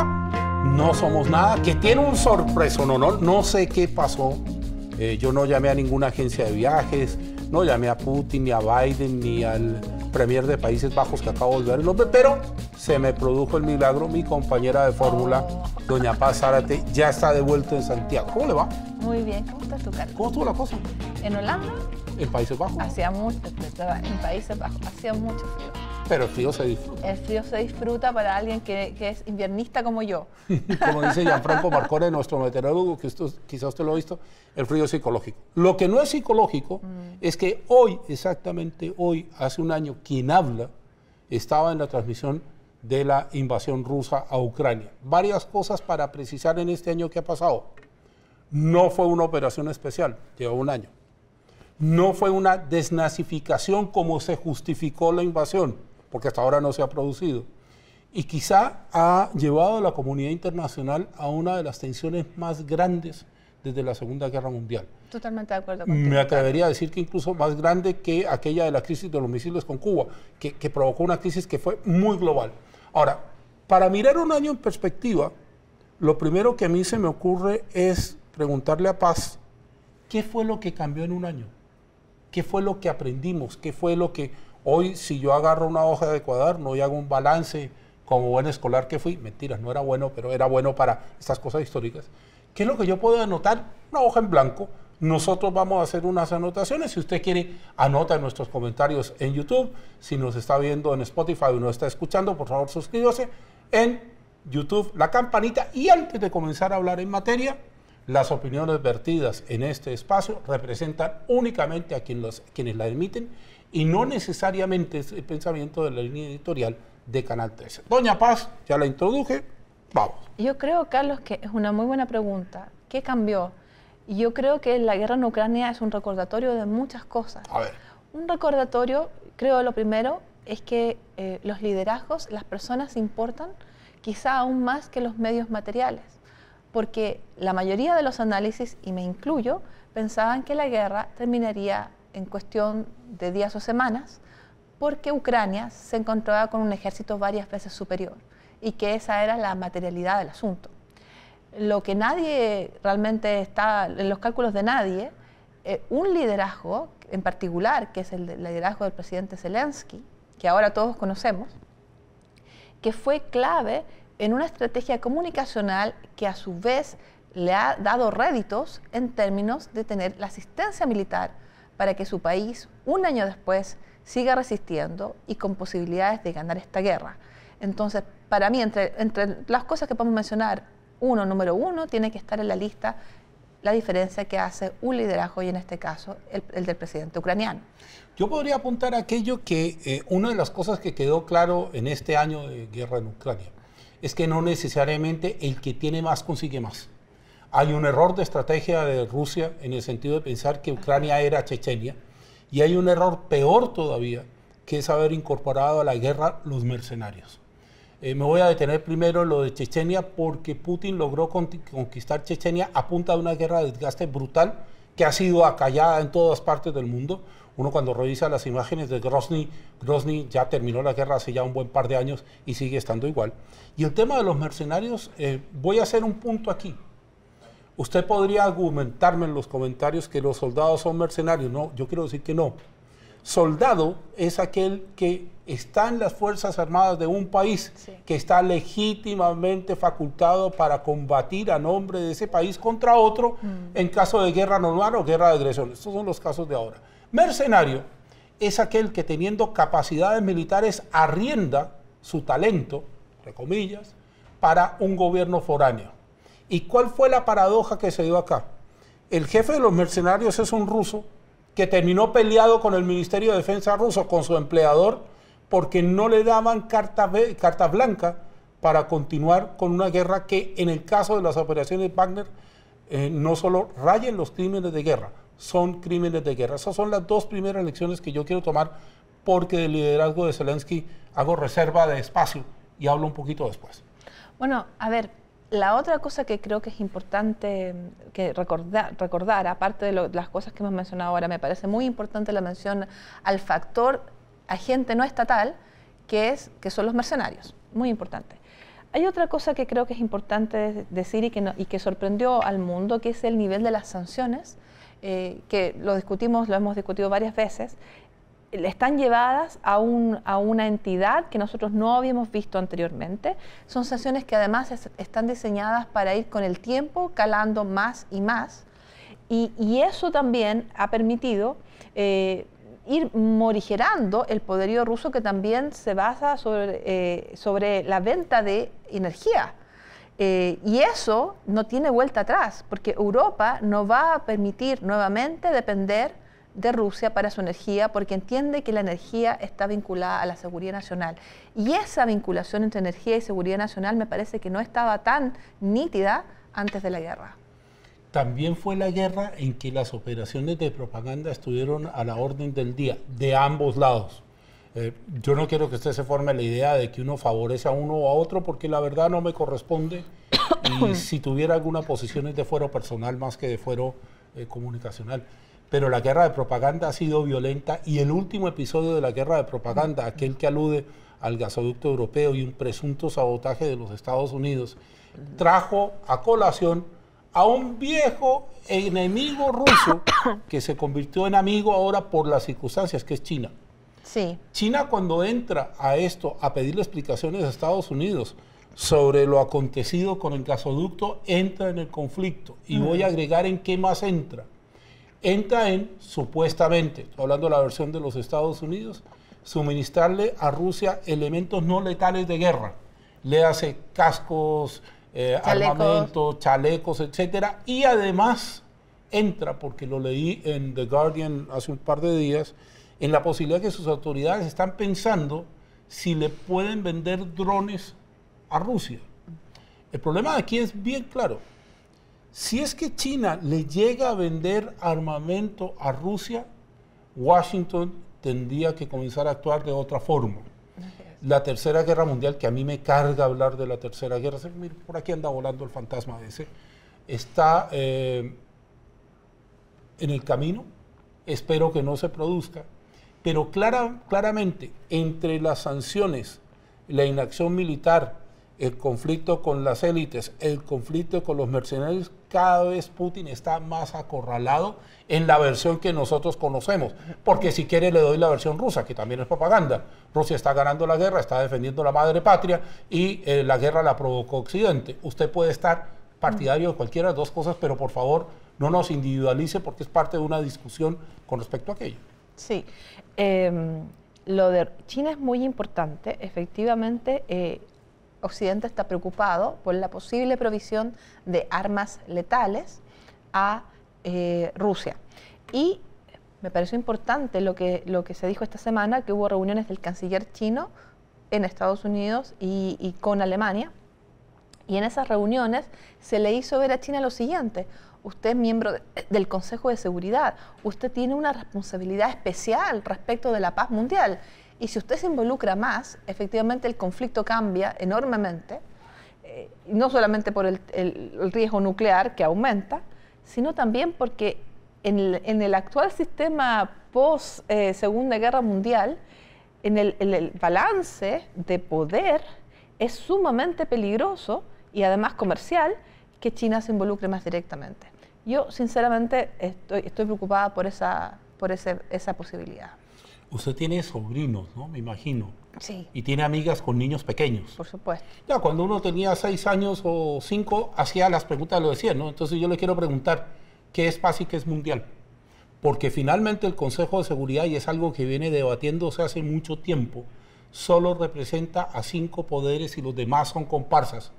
no somos nada, que tiene un sorpreso, no, no, no sé qué pasó. Eh, yo no llamé a ninguna agencia de viajes, no llamé a Putin, ni a Biden, ni al premier de Países Bajos que acabo de ver el nombre, pero se me produjo el milagro. Mi compañera de fórmula, doña Paz Zárate, ya está de vuelta en Santiago. ¿Cómo le va? Muy bien, ¿cómo está tu cara? ¿Cómo estuvo la cosa? ¿En Holanda? ¿En Países Bajos? Hacía mucho, en Países Bajos, hacía mucho frío. Pero el frío se disfruta. El frío se disfruta para alguien que, que es inviernista como yo. como dice Gianfranco Marcone, nuestro meteorólogo, que quizás usted lo ha visto, el frío es psicológico. Lo que no es psicológico mm. es que hoy, exactamente hoy, hace un año, quien habla estaba en la transmisión de la invasión rusa a Ucrania. Varias cosas para precisar en este año que ha pasado. No fue una operación especial, lleva un año. No fue una desnazificación como se justificó la invasión porque hasta ahora no se ha producido. Y quizá ha llevado a la comunidad internacional a una de las tensiones más grandes desde la Segunda Guerra Mundial. Totalmente de acuerdo contigo. Me atrevería a decir que incluso más grande que aquella de la crisis de los misiles con Cuba, que, que provocó una crisis que fue muy global. Ahora, para mirar un año en perspectiva, lo primero que a mí se me ocurre es preguntarle a Paz, ¿qué fue lo que cambió en un año? ¿Qué fue lo que aprendimos? ¿Qué fue lo que Hoy, si yo agarro una hoja de cuaderno y hago un balance como buen escolar que fui, mentiras, no era bueno, pero era bueno para estas cosas históricas, ¿qué es lo que yo puedo anotar? Una hoja en blanco. Nosotros vamos a hacer unas anotaciones. Si usted quiere, anota en nuestros comentarios en YouTube. Si nos está viendo en Spotify o nos está escuchando, por favor suscríbase en YouTube, la campanita. Y antes de comenzar a hablar en materia, las opiniones vertidas en este espacio representan únicamente a quienes, quienes la emiten y no necesariamente es el pensamiento de la línea editorial de Canal 13. Doña Paz, ya la introduje, vamos. Yo creo, Carlos, que es una muy buena pregunta. ¿Qué cambió? Yo creo que la guerra en Ucrania es un recordatorio de muchas cosas. A ver. Un recordatorio, creo lo primero, es que eh, los liderazgos, las personas importan quizá aún más que los medios materiales, porque la mayoría de los análisis, y me incluyo, pensaban que la guerra terminaría en cuestión de días o semanas, porque Ucrania se encontraba con un ejército varias veces superior y que esa era la materialidad del asunto. Lo que nadie realmente está en los cálculos de nadie, eh, un liderazgo en particular, que es el, el liderazgo del presidente Zelensky, que ahora todos conocemos, que fue clave en una estrategia comunicacional que a su vez le ha dado réditos en términos de tener la asistencia militar para que su país, un año después, siga resistiendo y con posibilidades de ganar esta guerra. Entonces, para mí, entre, las cosas que podemos mencionar, uno, número uno, tiene que estar en la lista la diferencia que hace un liderazgo, y en este caso el, del presidente ucraniano. Yo podría apuntar aquello que eh, una de las cosas que quedó claro en este año de guerra en Ucrania es que no necesariamente el que tiene más consigue más. Hay un error de estrategia de Rusia en el sentido de pensar que Ucrania era Chechenia y hay un error peor todavía que es haber incorporado a la guerra los mercenarios. Eh, me voy a detener primero en lo de Chechenia porque Putin logró conquistar Chechenia a punta de una guerra de desgaste brutal que ha sido acallada en todas partes del mundo. Uno cuando revisa las imágenes de Grozny, Grozny ya terminó la guerra hace ya un buen par de años y sigue estando igual. Y el tema de los mercenarios, eh, voy a hacer un punto aquí. Usted podría argumentarme en los comentarios que los soldados son mercenarios. No, yo quiero decir que no. Soldado es aquel que está en las Fuerzas Armadas de un país, que está legítimamente facultado para combatir a nombre de ese país contra otro mm. en caso de guerra normal o guerra de agresión. Estos son los casos de ahora. Mercenario es aquel que teniendo capacidades militares arrienda su talento, entre comillas, para un gobierno foráneo. ¿Y cuál fue la paradoja que se dio acá? El jefe de los mercenarios es un ruso que terminó peleado con el Ministerio de Defensa ruso, con su empleador, porque no le daban carta, carta blanca para continuar con una guerra que en el caso de las operaciones Wagner eh, no solo rayen los crímenes de guerra, son crímenes de guerra. Esas son las dos primeras lecciones que yo quiero tomar porque del liderazgo de Zelensky hago reserva de espacio y hablo un poquito después. Bueno, a ver, la otra cosa que creo que es importante mm, que recordar, recordar aparte de, las cosas que hemos mencionado ahora, me parece muy importante la mención al factor agente no estatal, que, es, que son los mercenarios. Muy importante. Hay otra cosa que creo que es importante decir y que, y que sorprendió al mundo, que es el nivel de las sanciones, eh, que lo discutimos, lo hemos discutido varias veces, están llevadas a, un, a, una entidad que nosotros no habíamos visto anteriormente. Son sanciones que además están diseñadas para ir con el tiempo calando más y más. Y, y eso también ha permitido eh, ir morigerando el poderío ruso que también se basa sobre, eh, sobre la venta de energía. Eh, y eso no tiene vuelta atrás, porque Europa no va a permitir nuevamente depender de Rusia para su energía porque entiende que la energía está vinculada a la seguridad nacional. Y esa vinculación entre energía y seguridad nacional me parece que no estaba tan nítida antes de la guerra. También fue la guerra en que las operaciones de propaganda estuvieron a la orden del día, de ambos lados. Eh, yo no quiero que usted se forme la idea de que uno favorece a uno o a otro, porque la verdad no me corresponde. Y si tuviera alguna posición es de fuero personal más que de fuero eh, comunicacional pero la guerra de propaganda ha sido violenta y el último episodio de la guerra de propaganda, aquel que alude al gasoducto europeo y un presunto sabotaje de los Estados Unidos, trajo a colación a un viejo enemigo ruso que se convirtió en amigo ahora por las circunstancias, que es China. Sí. China cuando entra a esto a pedirle explicaciones a Estados Unidos sobre lo acontecido con el gasoducto, entra en el conflicto. Y voy a agregar en qué más entra entra en, supuestamente, hablando de la versión de los Estados Unidos, suministrarle a Rusia elementos no letales de guerra. Le hace cascos, eh, armamentos, chalecos, etcétera, y además entra, porque lo leí en The Guardian hace un par de días, en la posibilidad que sus autoridades están pensando si le pueden vender drones a Rusia. El problema aquí es bien claro. Si es que China le llega a vender armamento a Rusia, Washington tendría que comenzar a actuar de otra forma. La Tercera Guerra Mundial, que a mí me carga hablar de la Tercera Guerra, por aquí anda volando el fantasma ese, está eh, en el camino, espero que no se produzca, pero claramente entre las sanciones, la inacción militar, el conflicto con las élites, el conflicto con los mercenarios, cada vez Putin está más acorralado en la versión que nosotros conocemos. Porque si quiere le doy la versión rusa, que también es propaganda. Rusia está ganando la guerra, está defendiendo la madre patria y eh, la guerra la provocó Occidente. Usted puede estar partidario de cualquiera de las dos cosas, pero por favor no nos individualice porque es parte de una discusión con respecto a aquello. Sí. Em, lo de China es muy importante. Efectivamente, eh, Occidente está preocupado por la posible provisión de armas letales a eh, Rusia. Y me pareció importante lo que, lo que se dijo esta semana, que hubo reuniones del canciller chino en Estados Unidos y, y con Alemania. Y en esas reuniones se le hizo ver a China lo siguiente, usted es miembro del Consejo de Seguridad, usted tiene una responsabilidad especial respecto de la paz mundial y si usted se involucra más, efectivamente el conflicto cambia enormemente, eh, no solamente por el, riesgo nuclear que aumenta, sino también porque en el, actual sistema post eh, Guerra Mundial, en el, balance de poder es sumamente peligroso y además comercial que China se involucre más directamente. Yo sinceramente estoy, estoy preocupada por esa, por esa posibilidad. Usted tiene sobrinos, ¿no? Me imagino. Sí. Y tiene amigas con niños pequeños. Por supuesto. Ya, cuando uno tenía seis años o cinco, hacía las preguntas, lo decía, ¿no? Entonces yo le quiero preguntar, ¿qué es paz y qué es mundial? Porque finalmente el Consejo de Seguridad, y es algo que viene debatiéndose hace mucho tiempo, solo representa a cinco poderes y los demás son comparsas.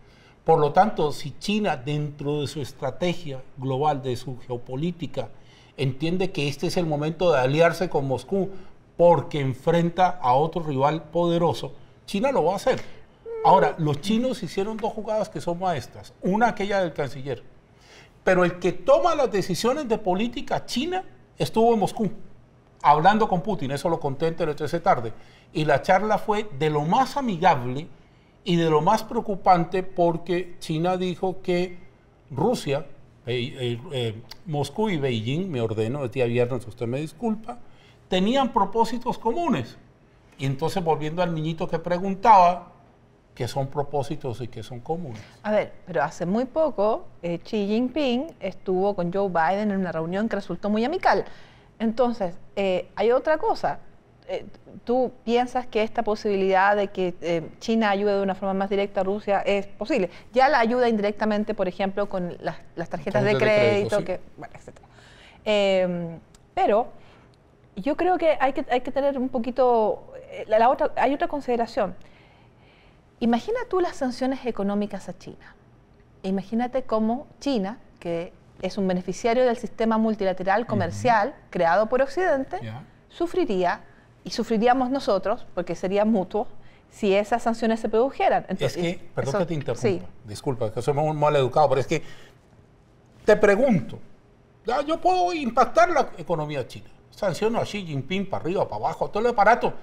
Por lo tanto, si China, dentro de su estrategia global, de su geopolítica, entiende que este es el momento de aliarse con Moscú porque enfrenta a otro rival poderoso, China lo va a hacer. Ahora, los chinos hicieron dos jugadas que son maestras. Una, aquella del canciller. Pero el que toma las decisiones de política china estuvo en Moscú, hablando con Putin. Eso lo conté en Tele 13 tarde. Y la charla fue de lo más amigable y de lo más preocupante porque China dijo que Rusia, eh, eh, eh, Moscú y Beijing, me ordeno, el día viernes, usted me disculpa, tenían propósitos comunes. Y entonces, volviendo al niñito que preguntaba, que son propósitos y que son comunes. A ver, pero hace muy poco eh, Xi Jinping estuvo con Joe Biden en una reunión que resultó muy amical. Entonces, eh, hay otra cosa. Eh, ¿Tú piensas que esta posibilidad de que China ayude de una forma más directa a Rusia es posible? Ya la ayuda indirectamente, por ejemplo, con las, tarjetas de crédito, que, bueno, etc. Em, pero yo creo que hay, que hay que tener un poquito... La, otra, hay otra consideración. Imagina tú las sanciones económicas a China. Imagínate cómo China, que es un beneficiario del sistema multilateral comercial creado por Occidente, sufriría, y sufriríamos nosotros, porque sería mutuo, si esas sanciones se produjeran. es que, perdón que te interrumpa, disculpa, que soy muy mal educado, pero es que te pregunto, yo puedo impactar la economía china, sanciono a Xi Jinping para arriba, para abajo, todo el aparato,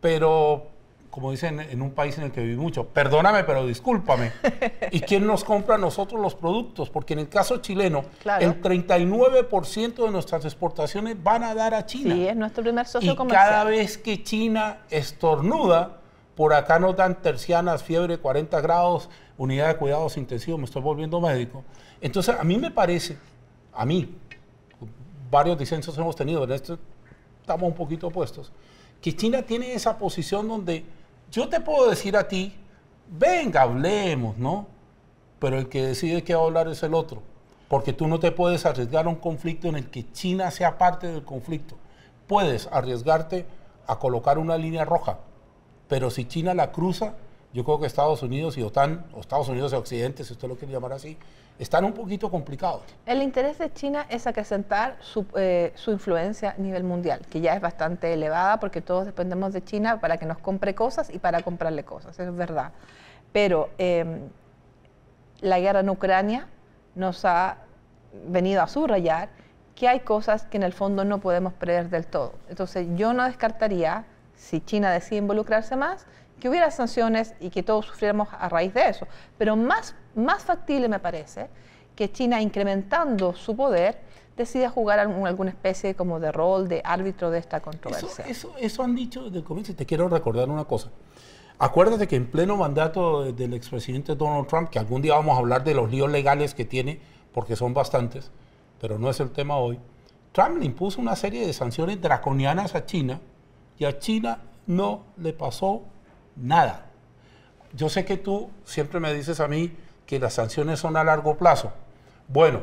pero como dicen en un país en el que viví mucho, perdóname, pero discúlpame. ¿Y quién nos compra a nosotros los productos? Porque en el caso chileno, el 39% de nuestras exportaciones van a dar a China. Sí, es nuestro primer socio y Cada vez que China estornuda, por acá nos dan tercianas, fiebre 40 grados, unidad de cuidados intensivos, me estoy volviendo médico. Entonces, a mí me parece, a mí, varios disensos hemos tenido, en esto estamos un poquito opuestos, que China tiene esa posición donde yo te puedo decir a ti, venga, hablemos, ¿no? Pero el que decide que va a hablar es el otro. Porque tú no te puedes arriesgar a un conflicto en el que China sea parte del conflicto. Puedes arriesgarte a colocar una línea roja, pero si China la cruza, yo creo que Estados Unidos y OTAN, o Estados Unidos y Occidente, si usted lo quiere llamar así, están un poquito complicados. El interés de China es acrecentar su, eh, su, influencia a nivel mundial, que ya es bastante elevada porque todos dependemos de China para que nos compre cosas y para comprarle cosas, es verdad. Pero em, la guerra en Ucrania nos ha venido a subrayar que hay cosas que en el fondo no podemos prever del todo. Entonces yo no descartaría, si China decide involucrarse más, que hubiera sanciones y que todos sufriéramos a raíz de eso. Pero más, más factible me parece que China, incrementando su poder, decida jugar alguna especie como de rol de árbitro de esta controversia. Eso, han dicho desde el comienzo te quiero recordar una cosa. Acuérdate que en pleno mandato del expresidente Donald Trump, que algún día vamos a hablar de los líos legales que tiene, porque son bastantes, pero no es el tema hoy, Trump le impuso una serie de sanciones draconianas a China y a China no le pasó nada. Yo sé que tú siempre me dices a mí que las sanciones son a largo plazo. Bueno,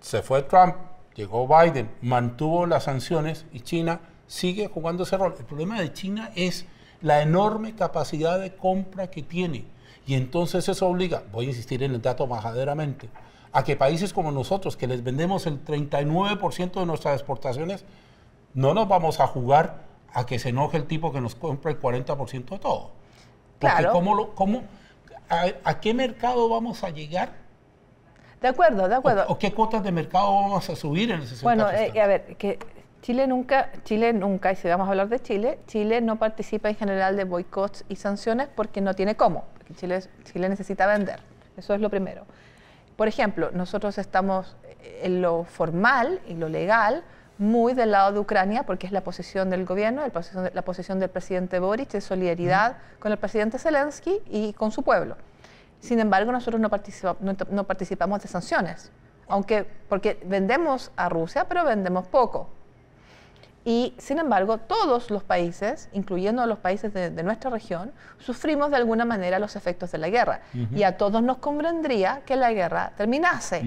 se fue Trump, llegó Biden, mantuvo las sanciones y China sigue jugando ese rol. El problema de China es la enorme capacidad de compra que tiene. Y entonces eso obliga, voy a insistir en el dato majaderamente, a que países como nosotros, que les vendemos el 39% de nuestras exportaciones, no nos vamos a jugar a que se enoje el tipo que nos compra el 40% de todo. Claro. ¿cómo, a, qué mercado vamos a llegar? De acuerdo, de acuerdo. ¿O, qué cuotas de mercado vamos a subir en el 60%? Bueno, eh, a ver, que Chile nunca, Chile nunca, y si vamos a hablar de Chile, Chile no participa en general de boicots y sanciones porque no tiene cómo, porque Chile, Chile necesita vender. Eso es lo primero. Por ejemplo, nosotros estamos en lo formal y lo legal, muy del lado de Ucrania, porque es la posición del gobierno, la posición del presidente Boric, de solidaridad con el presidente Zelensky y con su pueblo. Sin embargo, nosotros no, no participamos de sanciones, aunque porque vendemos a Rusia, pero vendemos poco. Y sin embargo, todos los países, incluyendo los países de, nuestra región, sufrimos de alguna manera los efectos de la guerra. Y a todos nos convendría que la guerra terminase.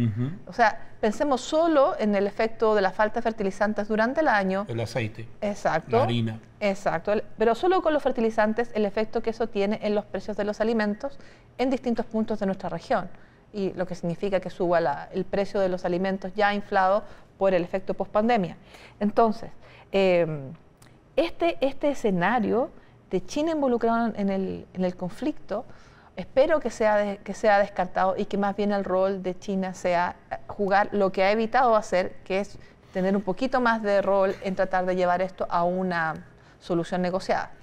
O sea, pensemos solo en el efecto de la falta de fertilizantes durante el año. El aceite. Exacto. La harina. Exacto. Pero solo con los fertilizantes, el efecto que eso tiene en los precios de los alimentos en distintos puntos de nuestra región. Y lo que significa que suba el precio de los alimentos ya inflado por el efecto post-pandemia. Entonces, Em, este, este escenario de China involucrado en el, en el conflicto, espero que sea, que sea descartado y que más bien el rol de China sea eh, jugar lo que ha evitado hacer, que es tener un poquito más de rol en tratar de llevar esto a una solución negociada.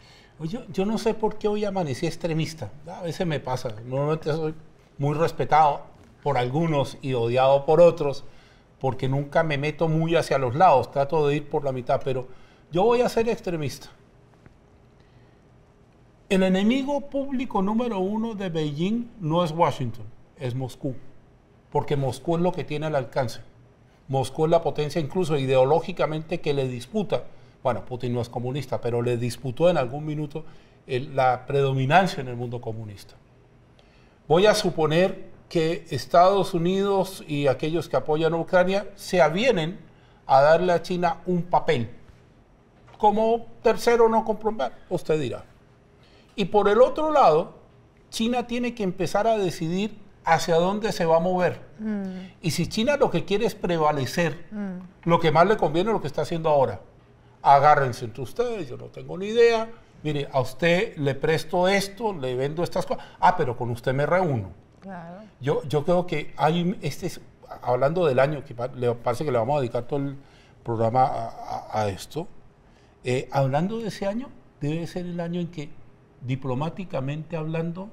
Yo, yo no sé por qué hoy amanecí extremista. A veces me pasa. Normalmente soy muy respetado por algunos y odiado por otros porque nunca me meto muy hacia los lados, trato de ir por la mitad, pero yo voy a ser extremista. El enemigo público número uno de Beijing no es Washington, es Moscú, porque Moscú es lo que tiene al alcance. Moscú es la potencia incluso ideológicamente que le disputa, bueno, Putin no es comunista, pero le disputó en algún minuto la predominancia en el mundo comunista. Voy a suponer que Estados Unidos y aquellos que apoyan a Ucrania se avienen a darle a China un papel. Como tercero no comprobar, usted dirá. Y por el otro lado, China tiene que empezar a decidir hacia dónde se va a mover. Mm. Y si China lo que quiere es prevalecer, mm. lo que más le conviene es lo que está haciendo ahora. Agárrense entre ustedes, yo no tengo ni idea. Mire, a usted le presto esto, le vendo estas cosas. Ah, pero con usted me reúno. Yo, yo creo que hay, este, hablando del año, que le parece que le vamos a dedicar todo el programa a, esto, eh, hablando de ese año, debe ser el año en que diplomáticamente hablando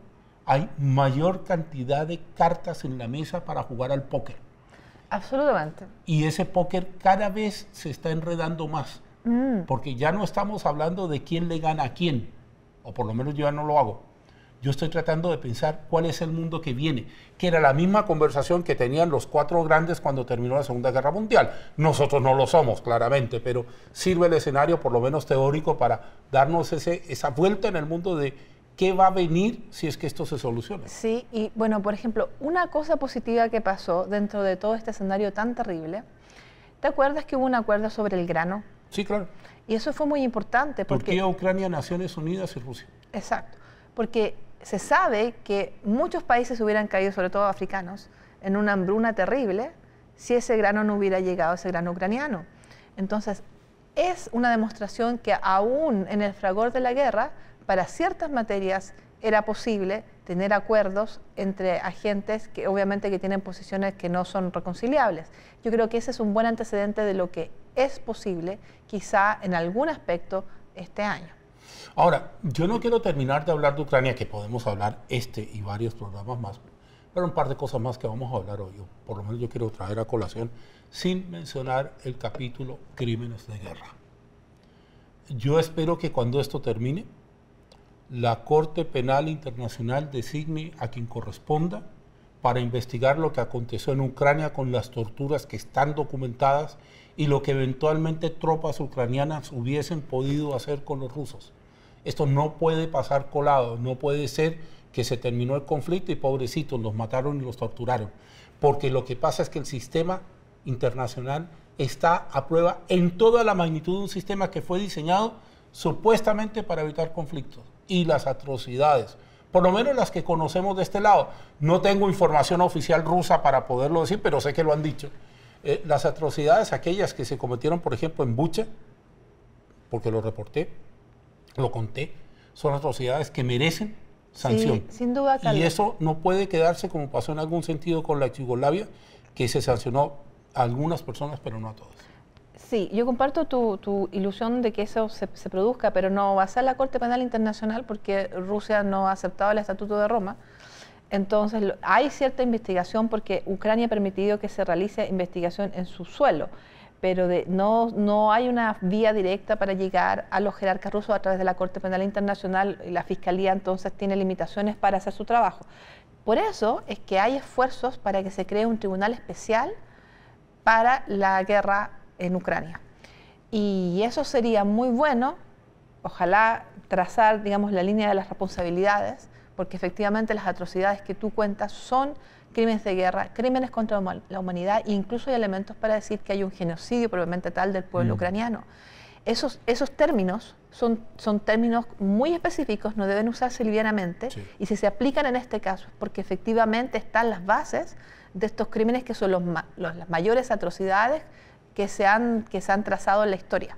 hay mayor cantidad de cartas en la mesa para jugar al póker. Absolutamente. Y ese póker cada vez se está enredando más, mm. porque ya no estamos hablando de quién le gana a quién, o por lo menos yo ya no lo hago yo estoy tratando de pensar cuál es el mundo que viene, que era la misma conversación que tenían los cuatro grandes cuando terminó la Segunda Guerra Mundial. Nosotros no lo somos, claramente, pero sirve el escenario, por lo menos teórico, para darnos ese, esa vuelta en el mundo de qué va a venir si es que esto se soluciona. Sí, y bueno, por ejemplo, una cosa positiva que pasó dentro de todo este escenario tan terrible, ¿te acuerdas que hubo un acuerdo sobre el grano? Sí, claro. Y eso fue muy importante porque... Turquía, Ucrania, Naciones Unidas y Rusia. Exacto, porque se sabe que muchos países hubieran caído, sobre todo africanos, en una hambruna terrible si ese grano no hubiera llegado, ese grano ucraniano. Entonces, es una demostración que aún en el fragor de la guerra, para ciertas materias era posible tener acuerdos entre agentes que obviamente que tienen posiciones que no son reconciliables. Yo creo que ese es un buen antecedente de lo que es posible, quizá en algún aspecto, este año. Ahora, yo no quiero terminar de hablar de Ucrania, que podemos hablar este y varios programas más, pero un par de cosas más que vamos a hablar hoy, por lo menos yo quiero traer a colación, sin mencionar el capítulo Crímenes de Guerra. Yo espero que cuando esto termine, la Corte Penal Internacional designe a quien corresponda para investigar lo que aconteció en Ucrania con las torturas que están documentadas y lo que eventualmente tropas ucranianas hubiesen podido hacer con los rusos. Esto no puede pasar colado, no puede ser que se terminó el conflicto y pobrecitos los mataron y los torturaron. Porque lo que pasa es que el sistema internacional está a prueba en toda la magnitud de un sistema que fue diseñado supuestamente para evitar conflictos y las atrocidades, por lo menos las que conocemos de este lado. No tengo información oficial rusa para poderlo decir, pero sé que lo han dicho. Eh, las atrocidades, aquellas que se cometieron, por ejemplo, en Bucha, porque lo reporté, lo conté, son atrocidades que merecen sanción. sin duda. Y eso no puede quedarse como pasó en algún sentido con la Yugoslavia, que se sancionó a algunas personas, pero no a todas. Sí, yo comparto tu, ilusión de que eso se, produzca, pero no va a ser la Corte Penal Internacional porque Rusia no ha aceptado el Estatuto de Roma. Entonces, hay cierta investigación porque Ucrania ha permitido que se realice investigación en su suelo pero no, no hay una vía directa para llegar a los jerarcas rusos a través de la Corte Penal Internacional y la Fiscalía entonces tiene limitaciones para hacer su trabajo. Por eso es que hay esfuerzos para que se cree un tribunal especial para la guerra en Ucrania. Y eso sería muy bueno, ojalá trazar, digamos, la línea de las responsabilidades, porque efectivamente las atrocidades que tú cuentas son crímenes de guerra, crímenes contra la humanidad e incluso hay elementos para decir que hay un genocidio probablemente tal del pueblo mm. ucraniano. Esos, esos términos son, son términos muy específicos, no deben usarse livianamente y si se aplican en este caso es porque efectivamente están las bases de estos crímenes que son los, las mayores atrocidades que se, han, que se han trazado en la historia.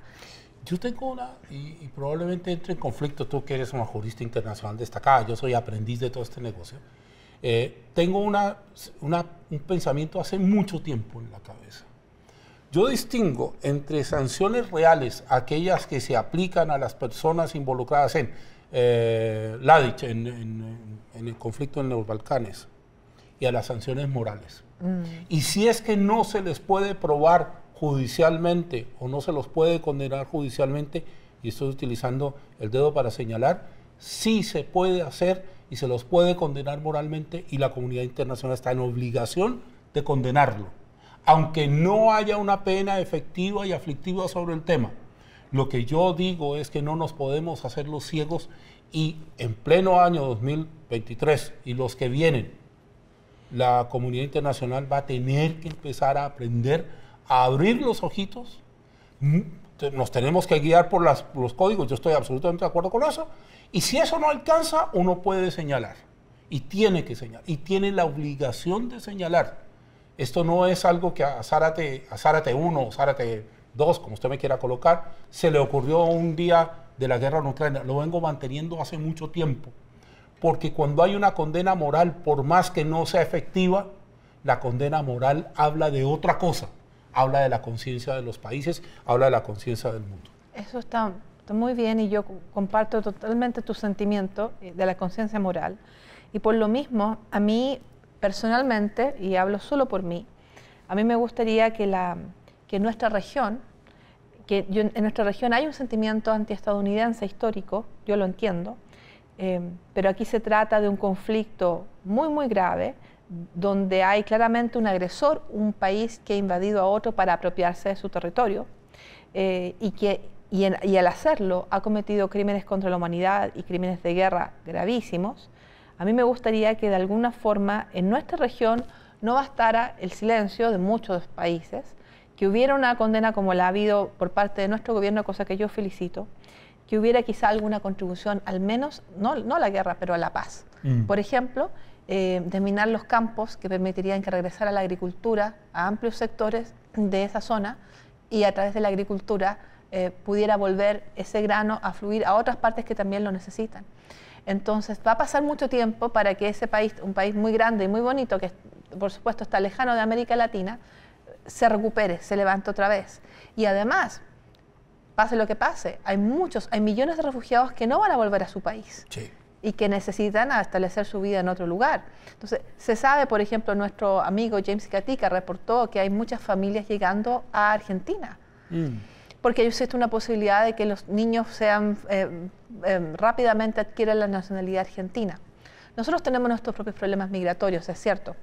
Yo tengo una, y, probablemente entre en conflicto tú que eres una jurista internacional destacada, yo soy aprendiz de todo este negocio. Eh, tengo una, un pensamiento hace mucho tiempo en la cabeza. Yo distingo entre sanciones reales, aquellas que se aplican a las personas involucradas en eh, en, el conflicto en los Balcanes, y a las sanciones morales. Mm. Y si es que no se les puede probar judicialmente o no se los puede condenar judicialmente, y estoy utilizando el dedo para señalar, sí se puede hacer y se los puede condenar moralmente y la comunidad internacional está en obligación de condenarlo, aunque no haya una pena efectiva y aflictiva sobre el tema. Lo que yo digo es que no nos podemos hacer los ciegos y en pleno año 2023 y los que vienen, la comunidad internacional va a tener que empezar a aprender a abrir los ojitos. Nos tenemos que guiar por los códigos, yo estoy absolutamente de acuerdo con eso. Y si eso no alcanza, uno puede señalar. Y tiene que señalar. Y tiene la obligación de señalar. Esto no es algo que a Zárate, a Zárate 1 o Zárate 2, como usted me quiera colocar, se le ocurrió un día de la guerra en Ucrania. Lo vengo manteniendo hace mucho tiempo porque cuando hay una condena moral, por más que no sea efectiva, la condena moral habla de otra cosa, habla de la conciencia de los países, habla de la conciencia del mundo. Eso está, muy bien y yo comparto totalmente tu sentimiento eh, de la conciencia moral. Y por lo mismo, a mí personalmente, y hablo solo por mí, a mí me gustaría que, la, que nuestra región, que en nuestra región hay un sentimiento antiestadounidense histórico, yo lo entiendo, Em, pero aquí se trata de un conflicto muy, muy grave, donde hay claramente un agresor, un país que ha invadido a otro para apropiarse de su territorio eh, y que y, al hacerlo ha cometido crímenes contra la humanidad y crímenes de guerra gravísimos, a mí me gustaría que de alguna forma en nuestra región no bastara el silencio de muchos países, que hubiera una condena como la ha habido por parte de nuestro gobierno, cosa que yo felicito, que hubiera quizá alguna contribución, al menos, no, no a la guerra, pero a la paz. Mm. Por ejemplo, eh, minar los campos que permitirían que regresara la agricultura a amplios sectores de esa zona y a través de la agricultura eh, pudiera volver ese grano a fluir a otras partes que también lo necesitan. Entonces va a pasar mucho tiempo para que ese país, un país muy grande y muy bonito, que por supuesto está lejano de América Latina, se recupere, se levante otra vez. Y además, pase lo que pase, hay muchos, hay millones de refugiados que no van a volver a su país. Y que necesitan establecer su vida en otro lugar. Entonces, se sabe, por ejemplo, nuestro amigo James Katika reportó que hay muchas familias llegando a Argentina. Mm. Porque existe una posibilidad de que los niños sean, eh, eh, rápidamente adquieran la nacionalidad argentina. Nosotros tenemos nuestros propios problemas migratorios, es cierto,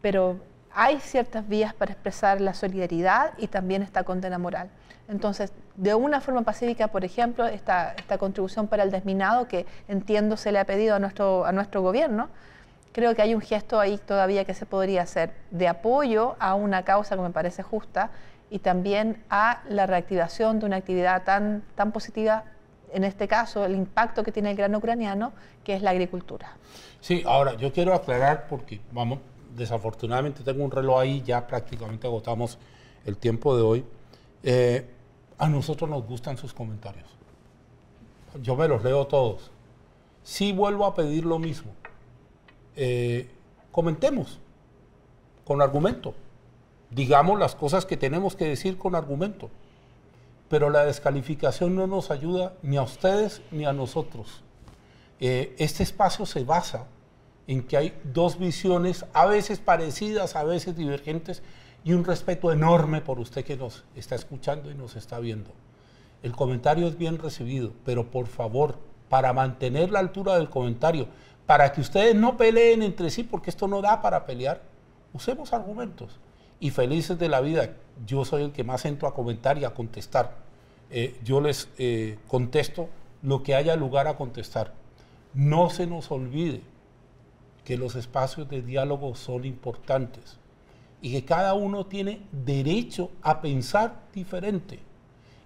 pero hay ciertas vías para expresar la solidaridad y también esta condena moral. Entonces, de una forma pacífica, por ejemplo, esta, contribución para el desminado que entiendo se le ha pedido a nuestro, a nuestro gobierno, creo que hay un gesto ahí todavía que se podría hacer de apoyo a una causa que me parece justa y también a la reactivación de una actividad tan, tan positiva, en este caso el impacto que tiene el grano ucraniano, que es la agricultura. Sí, ahora yo quiero aclarar porque vamos, desafortunadamente tengo un reloj ahí, ya prácticamente agotamos el tiempo de hoy. Eh, a nosotros nos gustan sus comentarios. Yo me los leo todos. Sí vuelvo a pedir lo mismo. Eh, comentemos con argumento. Digamos las cosas que tenemos que decir con argumento. Pero la descalificación no nos ayuda ni a ustedes ni a nosotros. Eh, este espacio se basa en que hay dos visiones, a veces parecidas, a veces divergentes, y un respeto enorme por usted que nos está escuchando y nos está viendo. El comentario es bien recibido, pero por favor, para mantener la altura del comentario, para que ustedes no peleen entre sí, porque esto no da para pelear, usemos argumentos. Y felices de la vida, yo soy el que más entro a comentar y a contestar. Eh, yo les eh, contesto lo que haya lugar a contestar. No se nos olvide que los espacios de diálogo son importantes y que cada uno tiene derecho a pensar diferente.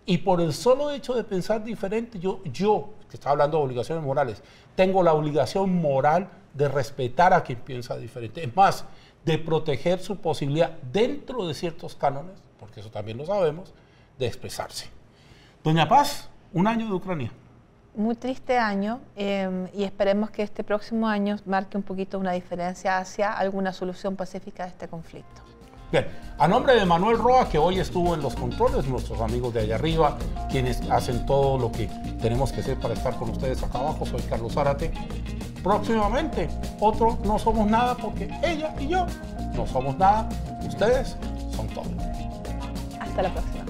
Y por el solo hecho de pensar diferente, yo, yo, que estaba hablando de obligaciones morales, tengo la obligación moral de respetar a quien piensa diferente. Es más, de proteger su posibilidad dentro de ciertos cánones, porque eso también lo sabemos, de expresarse. Doña Paz, un año de Ucrania. Muy triste año em, y esperemos que este próximo año marque un poquito una diferencia hacia alguna solución pacífica de este conflicto. Bien, a nombre de Manuel Roa, que hoy estuvo en los controles, nuestros amigos de allá arriba, quienes hacen todo lo que tenemos que hacer para estar con ustedes acá abajo, soy Carlos Zárate. Próximamente, otro No Somos Nada, porque ella y yo no somos nada, ustedes son todo. Hasta la próxima.